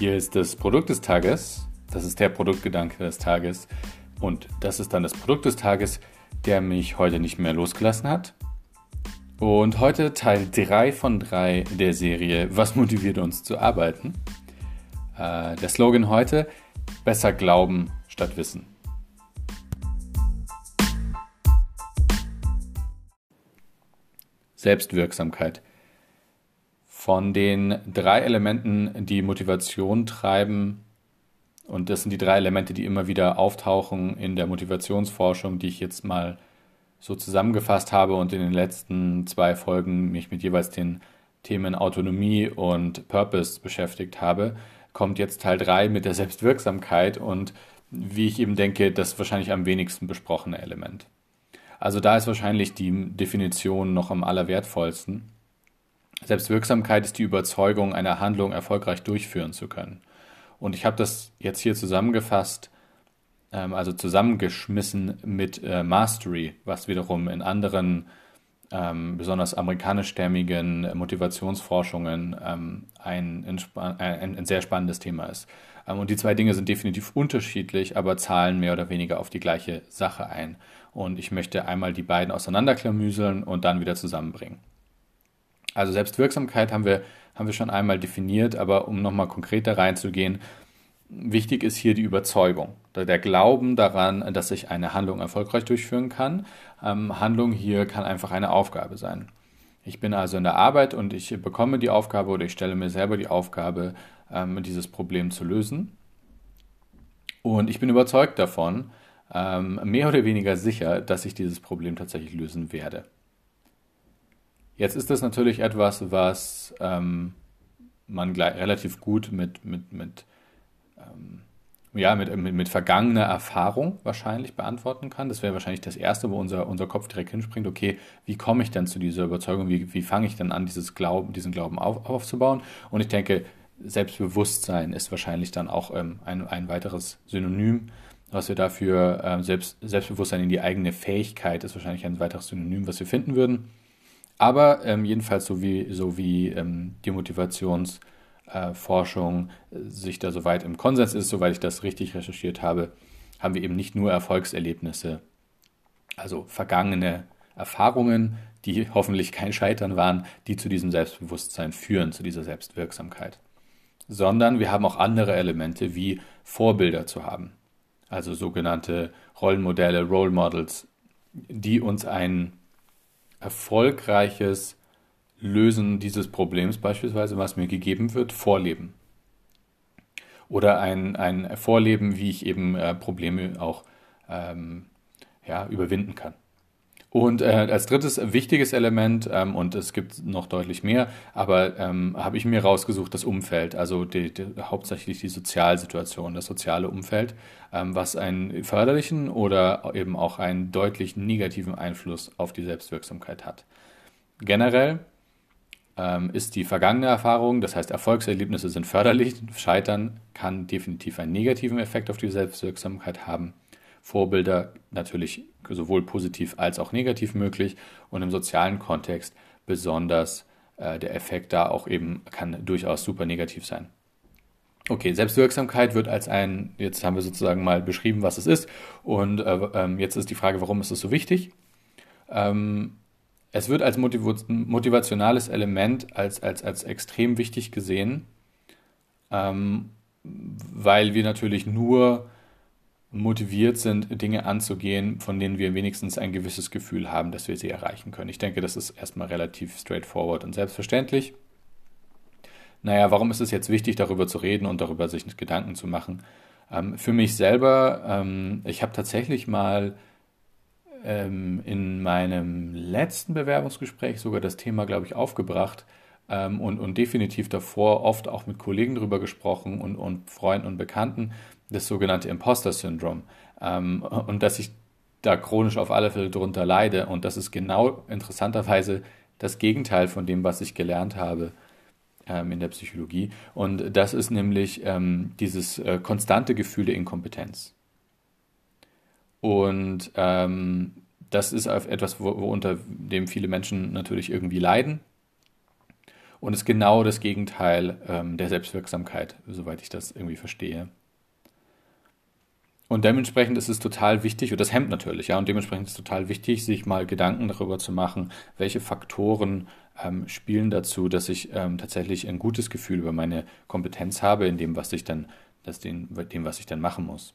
Hier ist das Produkt des Tages. Das ist der Produktgedanke des Tages. Und das ist dann das Produkt des Tages, der mich heute nicht mehr losgelassen hat. Und heute Teil 3 von 3 der Serie Was motiviert uns zu arbeiten? Äh, der Slogan heute, besser glauben statt wissen. Selbstwirksamkeit. Von den drei Elementen, die Motivation treiben, und das sind die drei Elemente, die immer wieder auftauchen in der Motivationsforschung, die ich jetzt mal so zusammengefasst habe und in den letzten zwei Folgen mich mit jeweils den Themen Autonomie und Purpose beschäftigt habe, kommt jetzt Teil 3 mit der Selbstwirksamkeit und wie ich eben denke, das wahrscheinlich am wenigsten besprochene Element. Also da ist wahrscheinlich die Definition noch am allerwertvollsten. Selbstwirksamkeit ist die Überzeugung, eine Handlung erfolgreich durchführen zu können. Und ich habe das jetzt hier zusammengefasst, ähm, also zusammengeschmissen mit äh, Mastery, was wiederum in anderen ähm, besonders amerikanischstämmigen Motivationsforschungen ähm, ein, ein, ein, sehr spannendes Thema ist. Ähm, und die zwei Dinge sind definitiv unterschiedlich, aber zahlen mehr oder weniger auf die gleiche Sache ein. Und ich möchte einmal die beiden auseinanderklamüseln und dann wieder zusammenbringen. Also Selbstwirksamkeit haben wir, haben wir schon einmal definiert, aber um nochmal konkreter reinzugehen, wichtig ist hier die Überzeugung, der Glauben daran, dass ich eine Handlung erfolgreich durchführen kann. Ähm, Handlung hier kann einfach eine Aufgabe sein. Ich bin also in der Arbeit und ich bekomme die Aufgabe oder ich stelle mir selber die Aufgabe, ähm, dieses Problem zu lösen. Und ich bin überzeugt davon, ähm, mehr oder weniger sicher, dass ich dieses Problem tatsächlich lösen werde. Jetzt ist das natürlich etwas, was ähm, man gleich, relativ gut mit, mit, mit, ähm, ja, mit, mit, mit vergangener Erfahrung wahrscheinlich beantworten kann. Das wäre wahrscheinlich das Erste, wo unser, unser Kopf direkt hinspringt, okay, wie komme ich denn zu dieser Überzeugung, wie, wie fange ich denn an, dieses Glauben, diesen Glauben auf, aufzubauen? Und ich denke, Selbstbewusstsein ist wahrscheinlich dann auch ähm, ein, ein weiteres Synonym was wir dafür äh, Selbst, Selbstbewusstsein in die eigene Fähigkeit ist wahrscheinlich ein weiteres Synonym, was wir finden würden. Aber ähm, jedenfalls so wie, so wie ähm, die Motivationsforschung äh, sich da soweit im Konsens ist, soweit ich das richtig recherchiert habe, haben wir eben nicht nur Erfolgserlebnisse, also vergangene Erfahrungen, die hoffentlich kein Scheitern waren, die zu diesem Selbstbewusstsein führen, zu dieser Selbstwirksamkeit. Sondern wir haben auch andere Elemente wie Vorbilder zu haben also sogenannte Rollenmodelle, Role Models, die uns ein erfolgreiches Lösen dieses Problems beispielsweise, was mir gegeben wird, vorleben. Oder ein, ein Vorleben, wie ich eben äh, Probleme auch ähm, ja, überwinden kann. Und äh, als drittes wichtiges Element, ähm, und es gibt noch deutlich mehr, aber ähm, habe ich mir rausgesucht, das Umfeld, also die, die, hauptsächlich die Sozialsituation, das soziale Umfeld, ähm, was einen förderlichen oder eben auch einen deutlich negativen Einfluss auf die Selbstwirksamkeit hat. Generell ähm, ist die vergangene Erfahrung, das heißt Erfolgserlebnisse sind förderlich, Scheitern kann definitiv einen negativen Effekt auf die Selbstwirksamkeit haben. Vorbilder natürlich sowohl positiv als auch negativ möglich und im sozialen Kontext besonders äh, der Effekt da auch eben kann durchaus super negativ sein. Okay, Selbstwirksamkeit wird als ein, jetzt haben wir sozusagen mal beschrieben, was es ist und äh, ähm, jetzt ist die Frage, warum ist es so wichtig? Ähm, es wird als motivationales Element als, als, als extrem wichtig gesehen, ähm, weil wir natürlich nur motiviert sind, Dinge anzugehen, von denen wir wenigstens ein gewisses Gefühl haben, dass wir sie erreichen können. Ich denke, das ist erstmal relativ straightforward und selbstverständlich. Naja, warum ist es jetzt wichtig, darüber zu reden und darüber sich Gedanken zu machen? Ähm, für mich selber, ähm, ich habe tatsächlich mal ähm, in meinem letzten Bewerbungsgespräch sogar das Thema, glaube ich, aufgebracht ähm, und, und definitiv davor oft auch mit Kollegen darüber gesprochen und, und Freunden und Bekannten, das sogenannte Imposter-Syndrom. Ähm, und dass ich da chronisch auf alle Fälle drunter leide. Und das ist genau interessanterweise das Gegenteil von dem, was ich gelernt habe ähm, in der Psychologie. Und das ist nämlich ähm, dieses äh, konstante Gefühl der Inkompetenz. Und ähm, das ist etwas, wo, wo unter dem viele Menschen natürlich irgendwie leiden. und ist genau das Gegenteil ähm, der Selbstwirksamkeit, soweit ich das irgendwie verstehe. Und dementsprechend ist es total wichtig, und das hemmt natürlich, ja, und dementsprechend ist es total wichtig, sich mal Gedanken darüber zu machen, welche Faktoren ähm, spielen dazu, dass ich ähm, tatsächlich ein gutes Gefühl über meine Kompetenz habe, in dem, was ich dann, das dem, dem, was ich dann machen muss.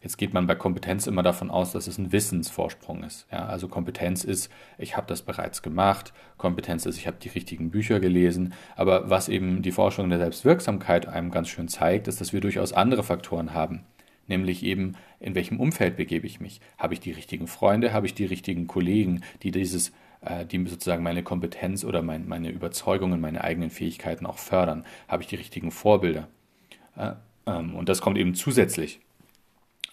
Jetzt geht man bei Kompetenz immer davon aus, dass es ein Wissensvorsprung ist. Ja, also Kompetenz ist, ich habe das bereits gemacht. Kompetenz ist, ich habe die richtigen Bücher gelesen. Aber was eben die Forschung der Selbstwirksamkeit einem ganz schön zeigt, ist, dass wir durchaus andere Faktoren haben nämlich eben, in welchem Umfeld begebe ich mich? Habe ich die richtigen Freunde? Habe ich die richtigen Kollegen, die dieses, äh, die sozusagen meine Kompetenz oder mein, meine Überzeugungen, meine eigenen Fähigkeiten auch fördern? Habe ich die richtigen Vorbilder? Äh, ähm, und das kommt eben zusätzlich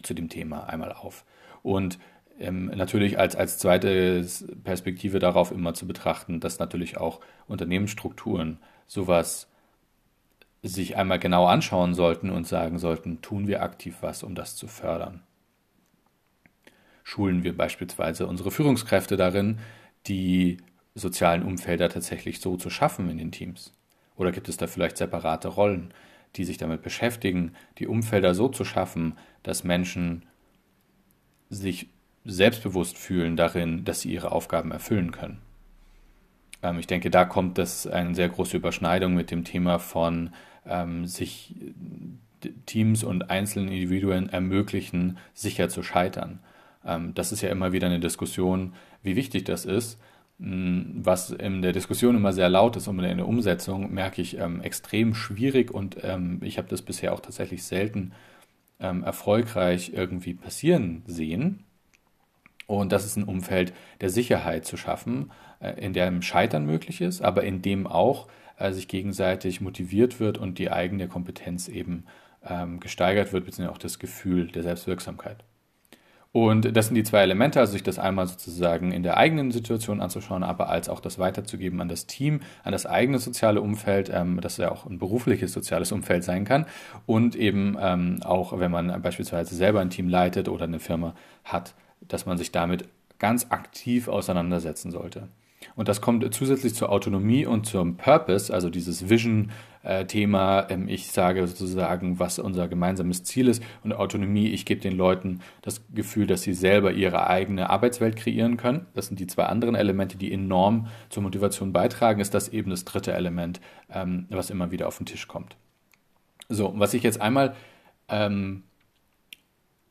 zu dem Thema einmal auf. Und ähm, natürlich als, als zweite Perspektive darauf immer zu betrachten, dass natürlich auch Unternehmensstrukturen sowas sich einmal genau anschauen sollten und sagen sollten, tun wir aktiv was, um das zu fördern. Schulen wir beispielsweise unsere Führungskräfte darin, die sozialen Umfelder tatsächlich so zu schaffen in den Teams? Oder gibt es da vielleicht separate Rollen, die sich damit beschäftigen, die Umfelder so zu schaffen, dass Menschen sich selbstbewusst fühlen darin, dass sie ihre Aufgaben erfüllen können? Ähm, ich denke, da kommt das eine sehr große Überschneidung mit dem Thema von ähm, sich Teams und einzelnen Individuen ermöglichen, sicher zu scheitern. Ähm, das ist ja immer wieder eine Diskussion, wie wichtig das ist. Mm, was in der Diskussion immer sehr laut ist und in der Umsetzung merke ich ähm, extrem schwierig und ähm, ich habe das bisher auch tatsächlich selten ähm, erfolgreich irgendwie passieren sehen. Und das ist ein Umfeld der Sicherheit zu schaffen, äh, in dem Scheitern möglich ist, aber in dem auch äh, sich gegenseitig motiviert wird und die eigene Kompetenz eben ähm, gesteigert wird, beziehungsweise auch das Gefühl der Selbstwirksamkeit. Und das sind die zwei Elemente, also sich das einmal sozusagen in der eigenen Situation anzuschauen, aber als auch das weiterzugeben an das Team, an das eigene soziale Umfeld, ähm, das ja auch ein berufliches soziales Umfeld sein kann. Und eben ähm, auch, wenn man beispielsweise selber ein Team leitet oder eine Firma hat, dass man sich damit ganz aktiv auseinandersetzen sollte. Und das kommt zusätzlich zur Autonomie und zum Purpose, also dieses Vision-Thema. Ähm, ich sage sozusagen, was unser gemeinsames Ziel ist. Und Autonomie, ich gebe den Leuten das Gefühl, dass sie selber ihre eigene Arbeitswelt kreieren können. Das sind die zwei anderen Elemente, die enorm zur Motivation beitragen. Ist das eben das dritte Element, ähm, was immer wieder auf den Tisch kommt. So, was ich jetzt einmal ähm,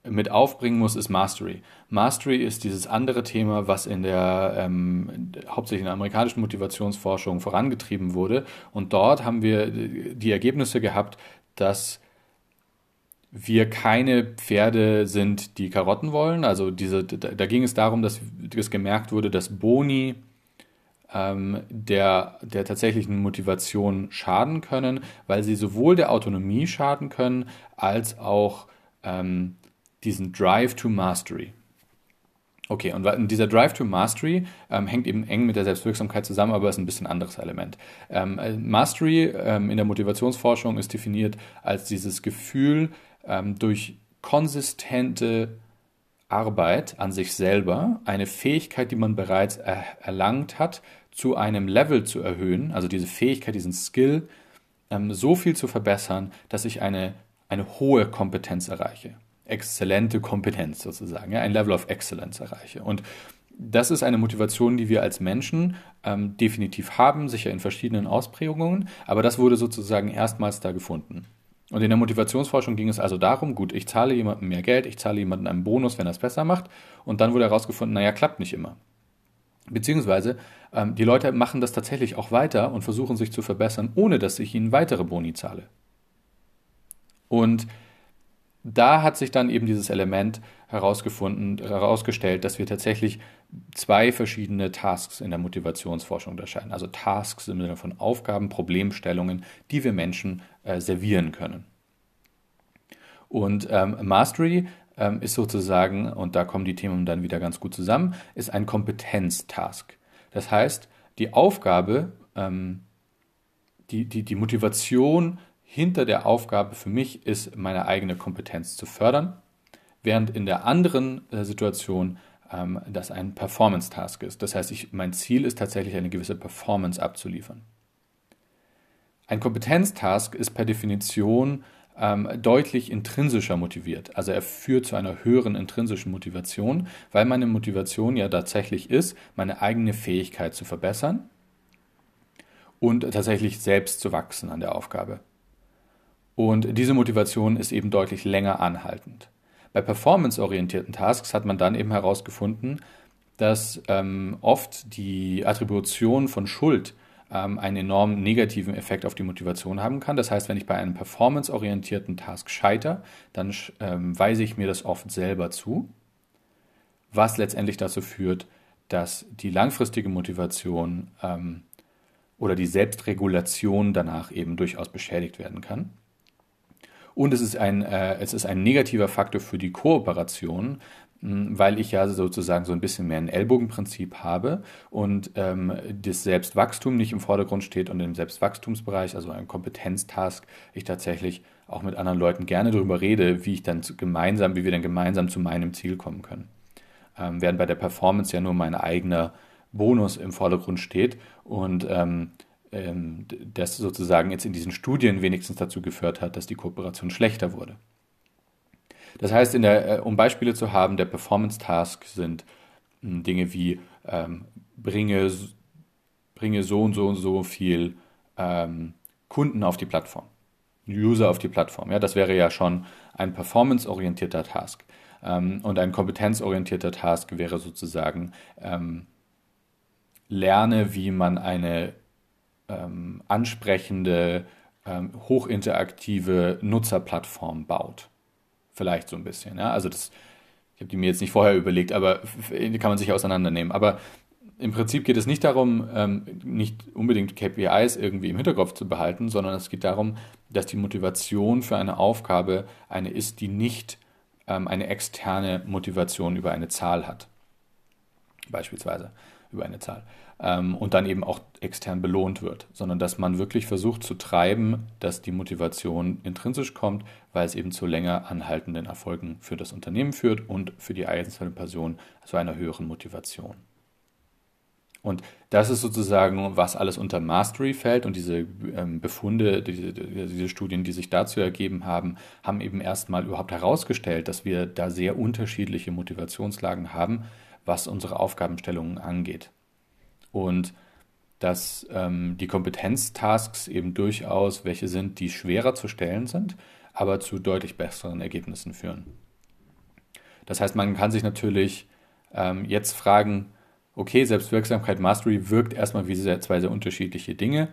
mit aufbringen muss, ist Mastery. Mastery ist dieses andere Thema, was in der ähm, hauptsächlich in der amerikanischen Motivationsforschung vorangetrieben wurde. Und dort haben wir die Ergebnisse gehabt, dass wir keine Pferde sind, die Karotten wollen. Also diese, da, da ging es darum, dass es gemerkt wurde, dass Boni ähm, der, der tatsächlichen Motivation schaden können, weil sie sowohl der Autonomie schaden können, als auch ähm, diesen Drive to Mastery. Okay, und dieser Drive to Mastery ähm, hängt eben eng mit der Selbstwirksamkeit zusammen, aber ist ein bisschen anderes Element. Ähm, äh, Mastery ähm, in der Motivationsforschung ist definiert als dieses Gefühl, ähm, durch konsistente Arbeit an sich selber eine Fähigkeit, die man bereits er erlangt hat, zu einem Level zu erhöhen, also diese Fähigkeit, diesen Skill, ähm, so viel zu verbessern, dass ich eine, eine hohe Kompetenz erreiche exzellente Kompetenz sozusagen, ja, ein Level of Excellence erreiche. Und das ist eine Motivation, die wir als Menschen ähm, definitiv haben, sicher in verschiedenen Ausprägungen, aber das wurde sozusagen erstmals da gefunden. Und in der Motivationsforschung ging es also darum, gut, ich zahle jemandem mehr Geld, ich zahle jemandem einen Bonus, wenn er es besser macht, und dann wurde herausgefunden, naja, klappt nicht immer. Beziehungsweise ähm, die Leute machen das tatsächlich auch weiter und versuchen sich zu verbessern, ohne dass ich ihnen weitere Boni zahle. Und da hat sich dann eben dieses Element herausgefunden, herausgestellt, dass wir tatsächlich zwei verschiedene Tasks in der Motivationsforschung unterscheiden. Also Tasks im Sinne von Aufgaben, Problemstellungen, die wir Menschen äh, servieren können. Und ähm, Mastery ähm, ist sozusagen, und da kommen die Themen dann wieder ganz gut zusammen, ist ein Kompetenztask. Das heißt, die Aufgabe, ähm, die, die, die Motivation hinter der Aufgabe für mich ist, meine eigene Kompetenz zu fördern, während in der anderen äh, Situation ähm, das ein Performance-Task ist. Das heißt, ich, mein Ziel ist tatsächlich eine gewisse Performance abzuliefern. Ein Kompetenztask ist per Definition ähm, deutlich intrinsischer motiviert. Also er führt zu einer höheren intrinsischen Motivation, weil meine Motivation ja tatsächlich ist, meine eigene Fähigkeit zu verbessern und tatsächlich selbst zu wachsen an der Aufgabe. Und diese Motivation ist eben deutlich länger anhaltend. Bei performanceorientierten Tasks hat man dann eben herausgefunden, dass ähm, oft die Attribution von Schuld ähm, einen enorm negativen Effekt auf die Motivation haben kann. Das heißt, wenn ich bei einem performanceorientierten Task scheitere, dann ähm, weise ich mir das oft selber zu, was letztendlich dazu führt, dass die langfristige Motivation ähm, oder die Selbstregulation danach eben durchaus beschädigt werden kann. Und es ist ein, äh, es ist ein negativer Faktor für die Kooperation, weil ich ja sozusagen so ein bisschen mehr ein Ellbogenprinzip habe und ähm, das Selbstwachstum nicht im Vordergrund steht und im Selbstwachstumsbereich, also ein Kompetenztask, ich tatsächlich auch mit anderen Leuten gerne darüber rede, wie ich dann gemeinsam, wie wir dann gemeinsam zu meinem Ziel kommen können. Ähm, während bei der Performance ja nur mein eigener Bonus im Vordergrund steht und ähm, ähm, das sozusagen jetzt in diesen Studien wenigstens dazu geführt hat, dass die Kooperation schlechter wurde. Das heißt, der, äh, um Beispiele zu haben, der Performance-Task sind hm, Dinge wie ähm, bringe, bringe so und so und so viel ähm, Kunden auf die Plattform, User auf die Plattform. Ja, das wäre ja schon ein performance-orientierter Task. Ähm, und ein kompetenzorientierter Task wäre sozusagen ähm, lerne, wie man eine ähm, ansprechende, ähm, hochinteraktive Nutzerplattform baut. Vielleicht so ein bisschen. Ja? Also das, ich habe die mir jetzt nicht vorher überlegt, aber die kann man sich auseinandernehmen. Aber im Prinzip geht es nicht darum, ähm, nicht unbedingt KPIs irgendwie im Hinterkopf zu behalten, sondern es geht darum, dass die Motivation für eine Aufgabe eine ist, die nicht ähm, eine externe Motivation über eine Zahl hat. Beispielsweise über eine Zahl ähm, und dann eben auch extern belohnt wird, sondern dass man wirklich versucht zu treiben, dass die Motivation intrinsisch kommt, weil es eben zu länger anhaltenden Erfolgen für das Unternehmen führt und für die einzelne Person zu einer höheren Motivation. Und das ist sozusagen, was alles unter Mastery fällt. Und diese ähm, Befunde, diese, diese, Studien, die sich dazu ergeben haben, haben eben erstmal überhaupt herausgestellt, dass wir da sehr unterschiedliche Motivationslagen haben, was unsere Aufgabenstellungen angeht und dass ähm, die Kompetenztasks eben durchaus welche sind, die schwerer zu stellen sind, aber zu deutlich besseren Ergebnissen führen. Das heißt, man kann sich natürlich ähm, jetzt fragen, okay, Selbstwirksamkeit, Mastery wirkt erstmal wie zwei sehr unterschiedliche Dinge.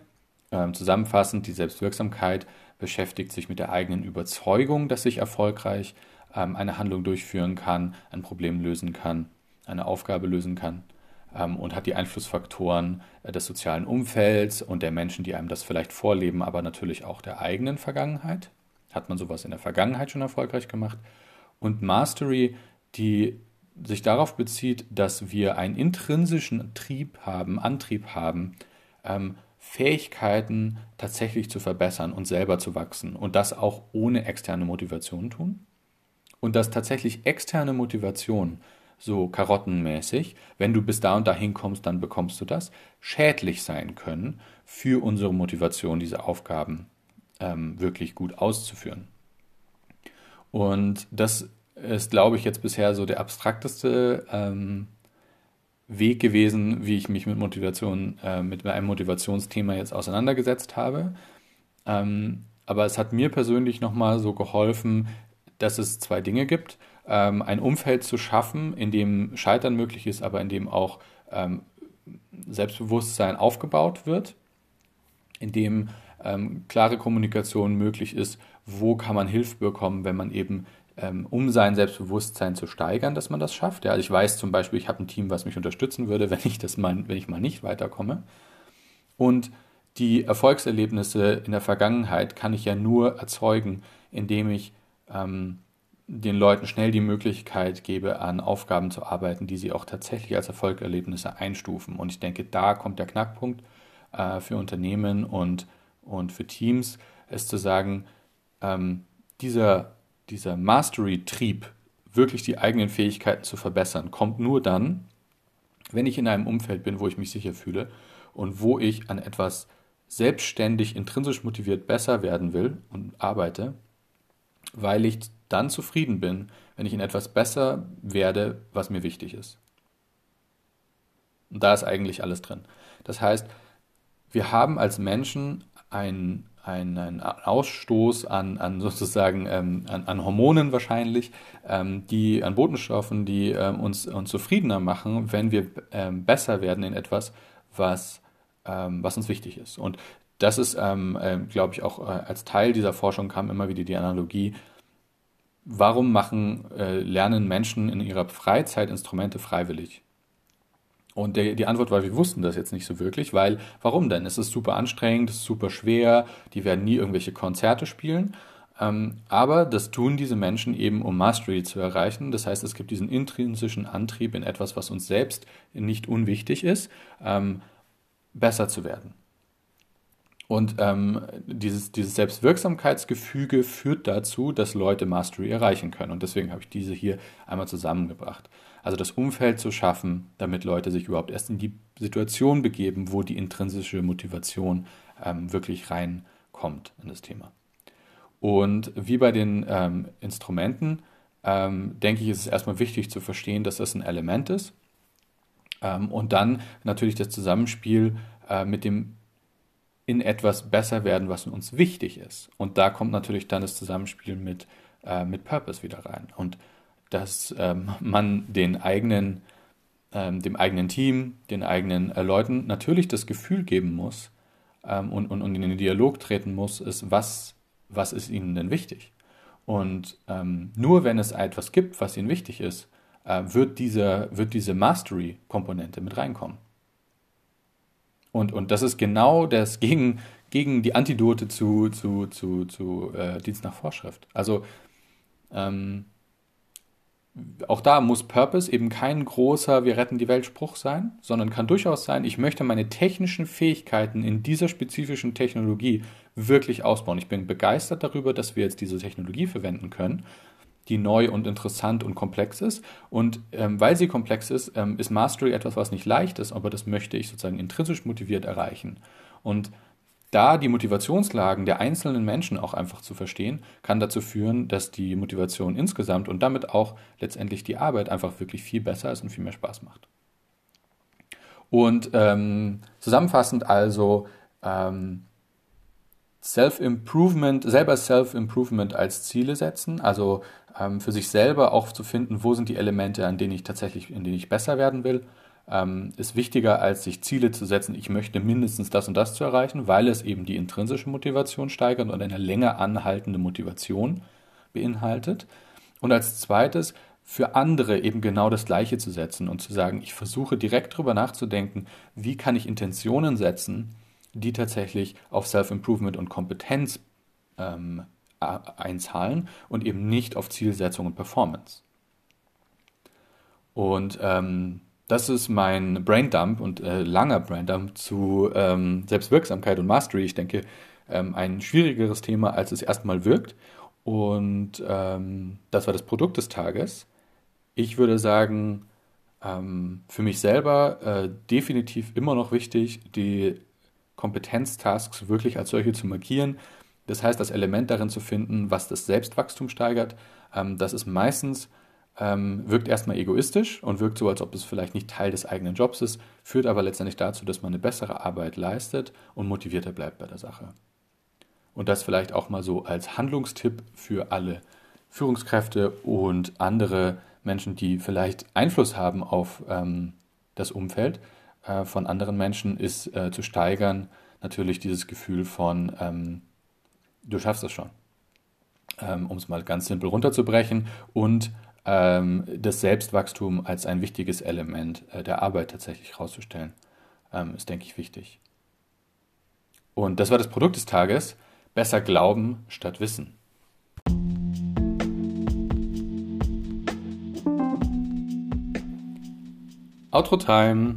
Ähm, zusammenfassend, die Selbstwirksamkeit beschäftigt sich mit der eigenen Überzeugung, dass ich erfolgreich ähm, eine Handlung durchführen kann, ein Problem lösen kann, eine Aufgabe lösen kann und hat die Einflussfaktoren äh, des sozialen Umfelds und der Menschen, die einem das vielleicht vorleben, aber natürlich auch der eigenen Vergangenheit. Hat man sowas in der Vergangenheit schon erfolgreich gemacht? Und Mastery, die sich darauf bezieht, dass wir einen intrinsischen Trieb haben, Antrieb haben, ähm, Fähigkeiten tatsächlich zu verbessern und selber zu wachsen und das auch ohne externe Motivation tun. Und dass tatsächlich externe Motivation so karottenmäßig, wenn du bis da und dahin kommst, dann bekommst du das, schädlich sein können für unsere Motivation, diese Aufgaben ähm, wirklich gut auszuführen. Und das ist, glaube ich, jetzt bisher so der abstrakteste ähm, Weg gewesen, wie ich mich mit Motivation, äh, mit einem Motivationsthema jetzt auseinandergesetzt habe. Ähm, aber es hat mir persönlich nochmal so geholfen, dass es zwei Dinge gibt ähm, ein Umfeld zu schaffen, in dem Scheitern möglich ist, aber in dem auch ähm, Selbstbewusstsein aufgebaut wird, in dem ähm, klare Kommunikation möglich ist, wo kann man Hilfe bekommen, wenn man eben ähm, um sein Selbstbewusstsein zu steigern, dass man das schafft. Ja, also ich weiß zum Beispiel, ich habe ein Team, was mich unterstützen würde, wenn ich das mal, wenn ich mal nicht weiterkomme. Und die Erfolgserlebnisse in der Vergangenheit kann ich ja nur erzeugen, indem ich ähm, den Leuten schnell die Möglichkeit gebe, an Aufgaben zu arbeiten, die sie auch tatsächlich als Erfolgserlebnisse einstufen. Und ich denke, da kommt der Knackpunkt äh, für Unternehmen und, und für Teams, ist zu sagen, ähm, dieser, dieser Mastery-Trieb, wirklich die eigenen Fähigkeiten zu verbessern, kommt nur dann, wenn ich in einem Umfeld bin, wo ich mich sicher fühle und wo ich an etwas selbstständig, intrinsisch motiviert besser werden will und arbeite, weil ich dann zufrieden bin, wenn ich in etwas besser werde, was mir wichtig ist. Und da ist eigentlich alles drin. Das heißt, wir haben als Menschen einen, einen, Ausstoß an, an sozusagen ähm, an, an, Hormonen wahrscheinlich, ähm, die an Botenstoffen, die ähm, uns, uns zufriedener machen, wenn wir ähm, besser werden in etwas, was, ähm, was uns wichtig ist. Und das ist, ähm, äh, glaube ich, auch äh, als Teil dieser Forschung kam immer wieder die Analogie, warum machen, äh, lernen Menschen in ihrer Freizeit Instrumente freiwillig? Und der, die Antwort war, wir wussten das jetzt nicht so wirklich, weil, warum denn? Es ist super anstrengend, es ist super schwer, die werden nie irgendwelche Konzerte spielen. Ähm, aber das tun diese Menschen eben, um Mastery zu erreichen. Das heißt, es gibt diesen intrinsischen Antrieb in etwas, was uns selbst nicht unwichtig ist, ähm, besser zu werden. Und ähm, dieses, dieses Selbstwirksamkeitsgefüge führt dazu, dass Leute Mastery erreichen können. Und deswegen habe ich diese hier einmal zusammengebracht. Also das Umfeld zu schaffen, damit Leute sich überhaupt erst in die Situation begeben, wo die intrinsische Motivation ähm, wirklich reinkommt in das Thema. Und wie bei den ähm, Instrumenten, ähm, denke ich, ist es erstmal wichtig zu verstehen, dass das ein Element ist. Ähm, und dann natürlich das Zusammenspiel äh, mit dem in etwas besser werden, was uns wichtig ist. Und da kommt natürlich dann das Zusammenspiel mit, äh, mit Purpose wieder rein. Und dass ähm, man den eigenen, ähm, dem eigenen Team, den eigenen äh, Leuten natürlich das Gefühl geben muss ähm, und, und, und in den Dialog treten muss, ist, was, was ist ihnen denn wichtig? Und ähm, nur wenn es etwas gibt, was ihnen wichtig ist, äh, wird, diese, wird diese Mastery-Komponente mit reinkommen. Und, und das ist genau das gegen, gegen die Antidote zu, zu, zu, zu äh, Dienst nach Vorschrift. Also ähm, auch da muss Purpose eben kein großer Wir retten die Welt Spruch sein, sondern kann durchaus sein, ich möchte meine technischen Fähigkeiten in dieser spezifischen Technologie wirklich ausbauen. Ich bin begeistert darüber, dass wir jetzt diese Technologie verwenden können, die neu und interessant und komplex ist. Und ähm, weil sie komplex ist, ähm, ist Mastery etwas, was nicht leicht ist, aber das möchte ich sozusagen intrinsisch motiviert erreichen. Und da die Motivationslagen der einzelnen Menschen auch einfach zu verstehen, kann dazu führen, dass die Motivation insgesamt und damit auch letztendlich die Arbeit einfach wirklich viel besser ist und viel mehr Spaß macht. Und ähm, zusammenfassend also ähm, Self-Improvement, selber Self-Improvement als Ziele setzen, also ähm, für sich selber auch zu finden, wo sind die Elemente, an denen ich tatsächlich, in denen ich besser werden will ähm, ist wichtiger, als sich Ziele zu setzen, ich möchte mindestens das und das zu erreichen, weil es eben die intrinsische Motivation steigert und eine länger anhaltende Motivation beinhaltet. Und als zweites, für andere eben genau das Gleiche zu setzen und zu sagen, ich versuche direkt darüber nachzudenken, wie kann ich Intentionen setzen, die tatsächlich auf Self-Improvement und Kompetenz ähm, einzahlen und eben nicht auf Zielsetzung und Performance. Und ähm, das ist mein Braindump und äh, langer Braindump zu ähm, Selbstwirksamkeit und Mastery. Ich denke, ähm, ein schwierigeres Thema, als es erstmal wirkt. Und ähm, das war das Produkt des Tages. Ich würde sagen, ähm, für mich selber äh, definitiv immer noch wichtig, die Kompetenztasks wirklich als solche zu markieren. Das heißt, das Element darin zu finden, was das Selbstwachstum steigert. Ähm, das ist meistens ähm, wirkt erstmal egoistisch und wirkt so, als ob es vielleicht nicht Teil des eigenen Jobs ist, führt aber letztendlich dazu, dass man eine bessere Arbeit leistet und motivierter bleibt bei der Sache. Und das vielleicht auch mal so als Handlungstipp für alle Führungskräfte und andere Menschen, die vielleicht Einfluss haben auf ähm, das Umfeld äh, von anderen Menschen, ist äh, zu steigern natürlich dieses Gefühl von, ähm, du schaffst es schon. Ähm, um es mal ganz simpel runterzubrechen und ähm, das Selbstwachstum als ein wichtiges Element äh, der Arbeit tatsächlich herauszustellen, ähm, ist, denke ich, wichtig. Und das war das Produkt des Tages. Besser glauben statt wissen. Outro Time.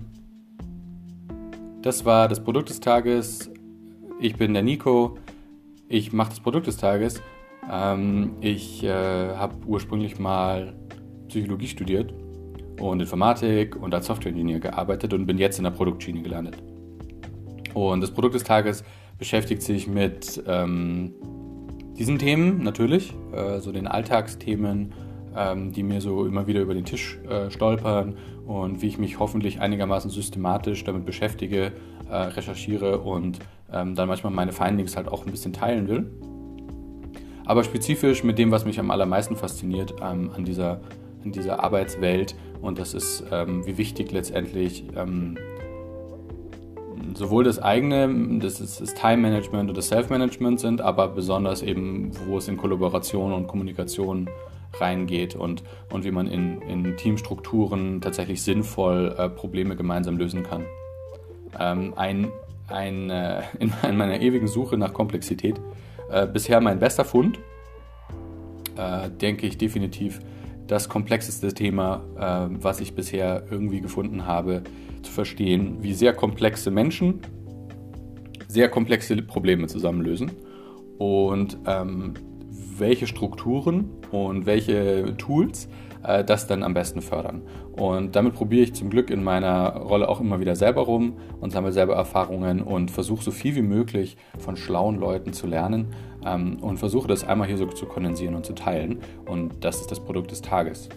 Das war das Produkt des Tages. Ich bin der Nico. Ich mache das Produkt des Tages. Ähm, ich äh, habe ursprünglich mal Psychologie studiert und Informatik und als Software-Ingenieur gearbeitet und bin jetzt in der Produktschiene gelandet. Und das Produkt des Tages beschäftigt sich mit ähm, diesen Themen natürlich, äh, so den Alltagsthemen, ähm, die mir so immer wieder über den Tisch äh, stolpern und wie ich mich hoffentlich einigermaßen systematisch damit beschäftige, äh, recherchiere und ähm, dann manchmal meine Findings halt auch ein bisschen teilen will. Aber spezifisch mit dem, was mich am allermeisten fasziniert ähm, an, dieser, an dieser Arbeitswelt und das ist, ähm, wie wichtig letztendlich ähm, sowohl das eigene, das, ist, das Time Management und das Self Management sind, aber besonders eben, wo es in Kollaboration und Kommunikation reingeht und, und wie man in, in Teamstrukturen tatsächlich sinnvoll äh, Probleme gemeinsam lösen kann. Ähm, ein, ein, äh, in, meiner ewigen Suche nach Komplexität äh, bisher mein bester Fund, äh, denke ich definitiv das komplexeste Thema, äh, was ich bisher irgendwie gefunden habe, zu verstehen, wie sehr komplexe Menschen sehr komplexe Probleme zusammenlösen und ähm, welche Strukturen und welche Tools äh, das dann am besten fördern. Und damit probiere ich zum Glück in meiner Rolle auch immer wieder selber rum und sammle selber Erfahrungen und versuche so viel wie möglich von schlauen Leuten zu lernen ähm, und versuche das einmal hier so zu kondensieren und zu teilen. Und das ist das Produkt des Tages.